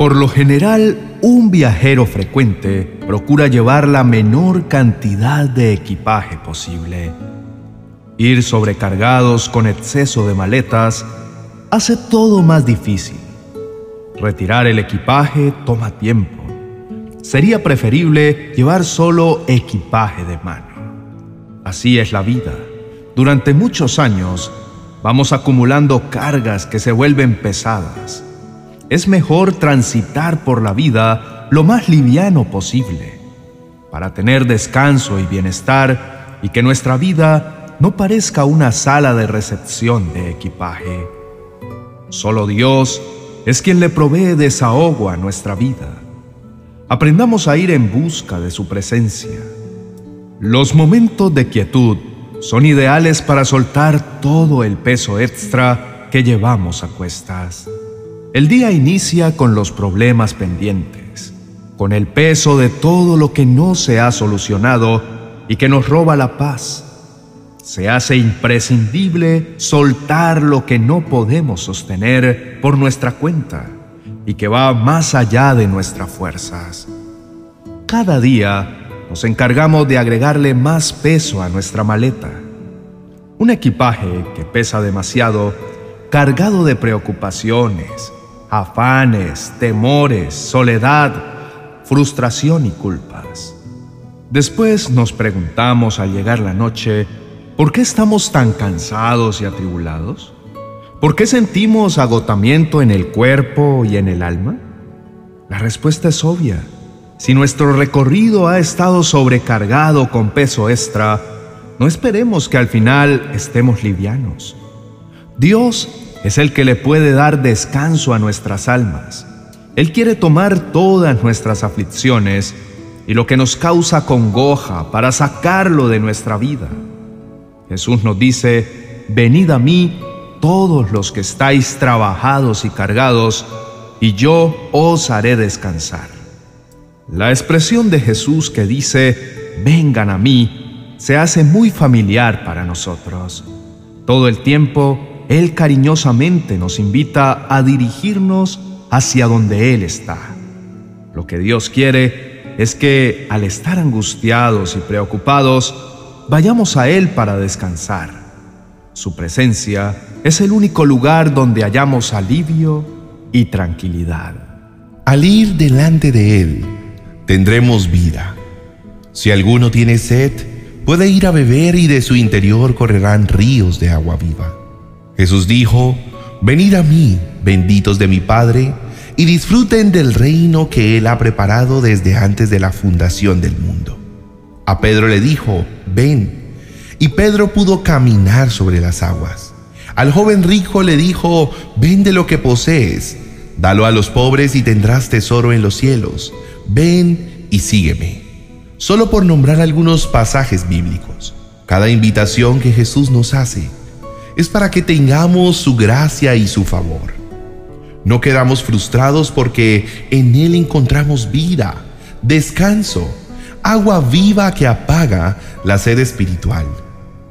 Por lo general, un viajero frecuente procura llevar la menor cantidad de equipaje posible. Ir sobrecargados con exceso de maletas hace todo más difícil. Retirar el equipaje toma tiempo. Sería preferible llevar solo equipaje de mano. Así es la vida. Durante muchos años vamos acumulando cargas que se vuelven pesadas. Es mejor transitar por la vida lo más liviano posible para tener descanso y bienestar y que nuestra vida no parezca una sala de recepción de equipaje. Solo Dios es quien le provee desahogo a nuestra vida. Aprendamos a ir en busca de su presencia. Los momentos de quietud son ideales para soltar todo el peso extra que llevamos a cuestas. El día inicia con los problemas pendientes, con el peso de todo lo que no se ha solucionado y que nos roba la paz. Se hace imprescindible soltar lo que no podemos sostener por nuestra cuenta y que va más allá de nuestras fuerzas. Cada día nos encargamos de agregarle más peso a nuestra maleta. Un equipaje que pesa demasiado, cargado de preocupaciones, afanes, temores, soledad, frustración y culpas. Después nos preguntamos al llegar la noche, ¿por qué estamos tan cansados y atribulados? ¿Por qué sentimos agotamiento en el cuerpo y en el alma? La respuesta es obvia si nuestro recorrido ha estado sobrecargado con peso extra, no esperemos que al final estemos livianos. Dios es el que le puede dar descanso a nuestras almas. Él quiere tomar todas nuestras aflicciones y lo que nos causa congoja para sacarlo de nuestra vida. Jesús nos dice, venid a mí todos los que estáis trabajados y cargados, y yo os haré descansar. La expresión de Jesús que dice, vengan a mí, se hace muy familiar para nosotros. Todo el tiempo, Él cariñosamente nos invita a dirigirnos hacia donde Él está. Lo que Dios quiere es que al estar angustiados y preocupados, vayamos a Él para descansar. Su presencia es el único lugar donde hallamos alivio y tranquilidad. Al ir delante de Él, tendremos vida. Si alguno tiene sed, puede ir a beber y de su interior correrán ríos de agua viva. Jesús dijo, Venid a mí, benditos de mi Padre, y disfruten del reino que Él ha preparado desde antes de la fundación del mundo. A Pedro le dijo, Ven, y Pedro pudo caminar sobre las aguas. Al joven rico le dijo, Vende lo que posees, dalo a los pobres y tendrás tesoro en los cielos ven y sígueme. Solo por nombrar algunos pasajes bíblicos. Cada invitación que Jesús nos hace es para que tengamos su gracia y su favor. No quedamos frustrados porque en Él encontramos vida, descanso, agua viva que apaga la sed espiritual,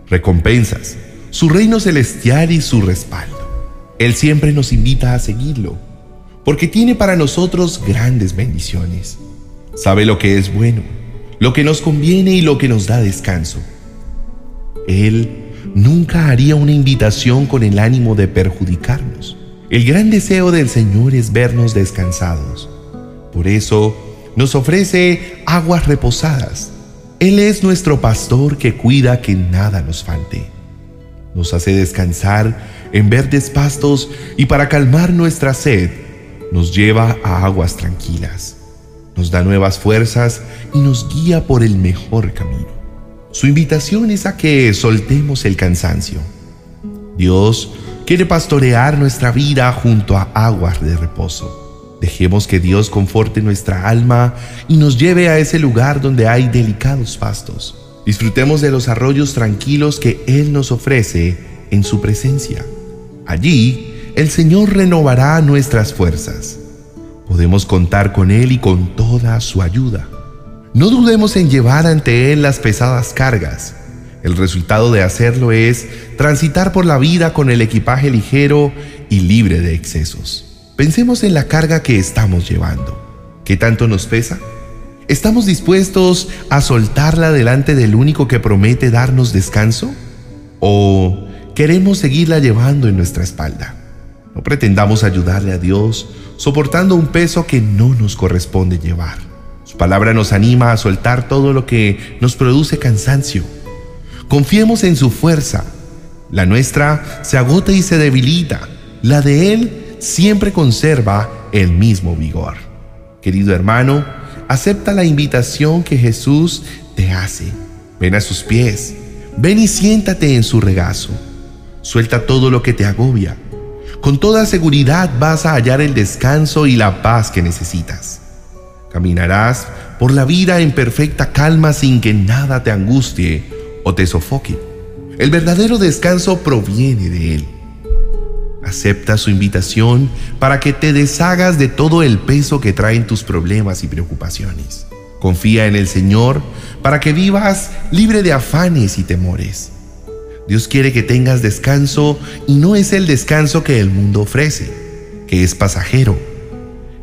recompensas, su reino celestial y su respaldo. Él siempre nos invita a seguirlo, porque tiene para nosotros grandes bendiciones. Sabe lo que es bueno, lo que nos conviene y lo que nos da descanso. Él nunca haría una invitación con el ánimo de perjudicarnos. El gran deseo del Señor es vernos descansados. Por eso nos ofrece aguas reposadas. Él es nuestro pastor que cuida que nada nos falte. Nos hace descansar en verdes pastos y para calmar nuestra sed nos lleva a aguas tranquilas nos da nuevas fuerzas y nos guía por el mejor camino. Su invitación es a que soltemos el cansancio. Dios quiere pastorear nuestra vida junto a aguas de reposo. Dejemos que Dios conforte nuestra alma y nos lleve a ese lugar donde hay delicados pastos. Disfrutemos de los arroyos tranquilos que Él nos ofrece en su presencia. Allí, el Señor renovará nuestras fuerzas Podemos contar con Él y con toda su ayuda. No dudemos en llevar ante Él las pesadas cargas. El resultado de hacerlo es transitar por la vida con el equipaje ligero y libre de excesos. Pensemos en la carga que estamos llevando. ¿Qué tanto nos pesa? ¿Estamos dispuestos a soltarla delante del único que promete darnos descanso? ¿O queremos seguirla llevando en nuestra espalda? No pretendamos ayudarle a Dios soportando un peso que no nos corresponde llevar. Palabra nos anima a soltar todo lo que nos produce cansancio. Confiemos en su fuerza. La nuestra se agota y se debilita. La de Él siempre conserva el mismo vigor. Querido hermano, acepta la invitación que Jesús te hace. Ven a sus pies. Ven y siéntate en su regazo. Suelta todo lo que te agobia con toda seguridad vas a hallar el descanso y la paz que necesitas. Caminarás por la vida en perfecta calma sin que nada te angustie o te sofoque. El verdadero descanso proviene de Él. Acepta su invitación para que te deshagas de todo el peso que traen tus problemas y preocupaciones. Confía en el Señor para que vivas libre de afanes y temores. Dios quiere que tengas descanso y no es el descanso que el mundo ofrece, que es pasajero.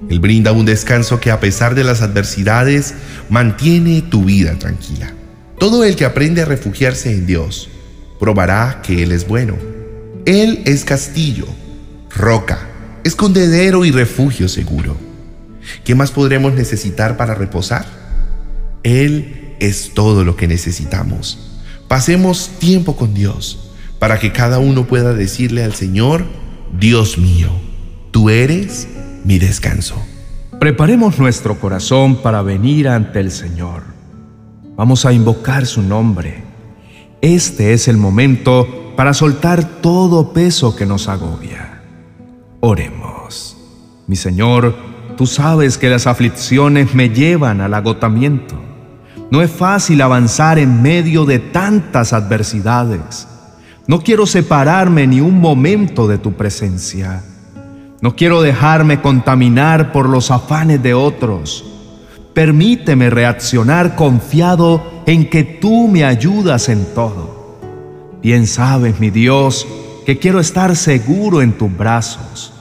Él brinda un descanso que a pesar de las adversidades mantiene tu vida tranquila. Todo el que aprende a refugiarse en Dios probará que Él es bueno. Él es castillo, roca, escondedero y refugio seguro. ¿Qué más podremos necesitar para reposar? Él es todo lo que necesitamos. Pasemos tiempo con Dios para que cada uno pueda decirle al Señor, Dios mío, tú eres mi descanso. Preparemos nuestro corazón para venir ante el Señor. Vamos a invocar su nombre. Este es el momento para soltar todo peso que nos agobia. Oremos. Mi Señor, tú sabes que las aflicciones me llevan al agotamiento. No es fácil avanzar en medio de tantas adversidades. No quiero separarme ni un momento de tu presencia. No quiero dejarme contaminar por los afanes de otros. Permíteme reaccionar confiado en que tú me ayudas en todo. Bien sabes, mi Dios, que quiero estar seguro en tus brazos.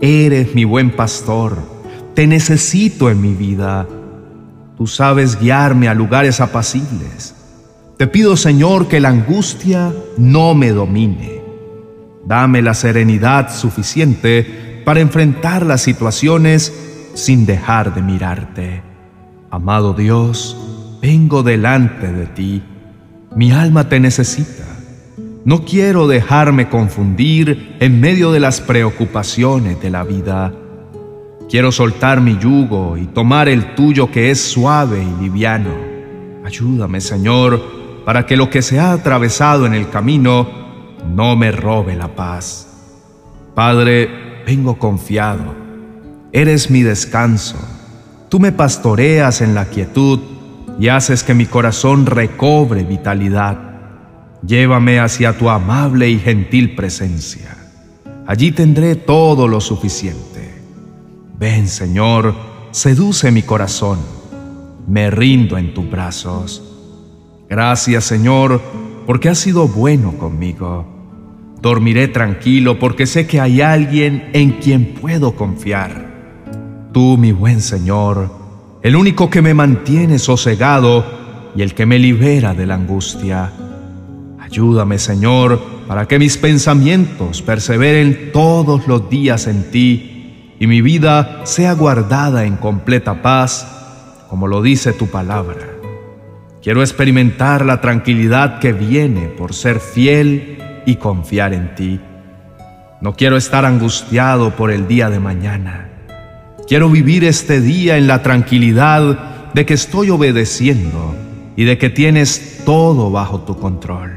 Eres mi buen pastor. Te necesito en mi vida Tú sabes guiarme a lugares apacibles. Te pido, Señor, que la angustia no me domine. Dame la serenidad suficiente para enfrentar las situaciones sin dejar de mirarte. Amado Dios, vengo delante de ti. Mi alma te necesita. No quiero dejarme confundir en medio de las preocupaciones de la vida. Quiero soltar mi yugo y tomar el tuyo que es suave y liviano. Ayúdame, Señor, para que lo que se ha atravesado en el camino no me robe la paz. Padre, vengo confiado. Eres mi descanso. Tú me pastoreas en la quietud y haces que mi corazón recobre vitalidad. Llévame hacia tu amable y gentil presencia. Allí tendré todo lo suficiente. Ven, Señor, seduce mi corazón. Me rindo en tus brazos. Gracias, Señor, porque has sido bueno conmigo. Dormiré tranquilo porque sé que hay alguien en quien puedo confiar. Tú, mi buen Señor, el único que me mantiene sosegado y el que me libera de la angustia. Ayúdame, Señor, para que mis pensamientos perseveren todos los días en ti y mi vida sea guardada en completa paz, como lo dice tu palabra. Quiero experimentar la tranquilidad que viene por ser fiel y confiar en ti. No quiero estar angustiado por el día de mañana. Quiero vivir este día en la tranquilidad de que estoy obedeciendo y de que tienes todo bajo tu control.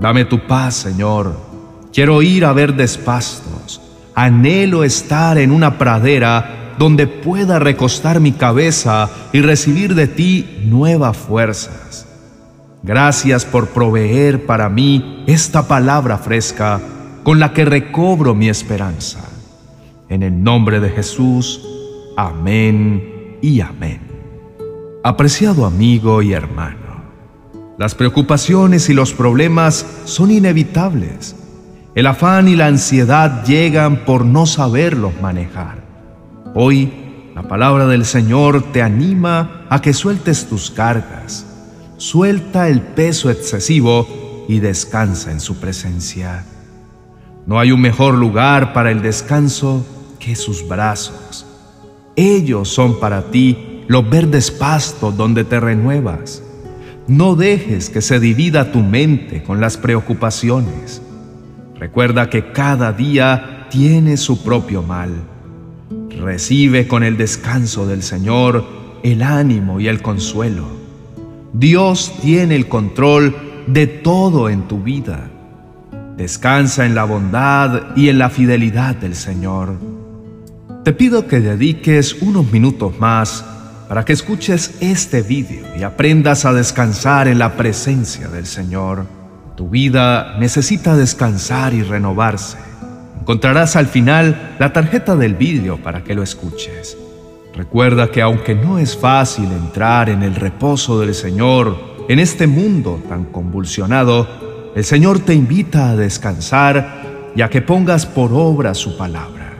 Dame tu paz, Señor. Quiero ir a ver despastos Anhelo estar en una pradera donde pueda recostar mi cabeza y recibir de ti nuevas fuerzas. Gracias por proveer para mí esta palabra fresca con la que recobro mi esperanza. En el nombre de Jesús, amén y amén. Apreciado amigo y hermano, las preocupaciones y los problemas son inevitables El afán y la ansiedad llegan por no saberlos manejar. Hoy, la palabra del Señor te anima a que sueltes tus cargas, suelta el peso excesivo y descansa en su presencia. No hay un mejor lugar para el descanso que sus brazos. Ellos son para ti los verdes pastos donde te renuevas. No dejes que se divida tu mente con las preocupaciones. Recuerda que cada día tiene su propio mal. Recibe con el descanso del Señor el ánimo y el consuelo. Dios tiene el control de todo en tu vida. Descansa en la bondad y en la fidelidad del Señor. Te pido que dediques unos minutos más para que escuches este vídeo y aprendas a descansar en la presencia del Señor. Tu vida necesita descansar y renovarse. Encontrarás al final la tarjeta del vídeo para que lo escuches. Recuerda que aunque no es fácil entrar en el reposo del Señor en este mundo tan convulsionado, el Señor te invita a descansar y a que pongas por obra su palabra.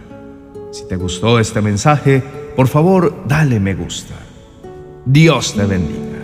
Si te gustó este mensaje, por favor, dale me gusta. Dios te bendiga.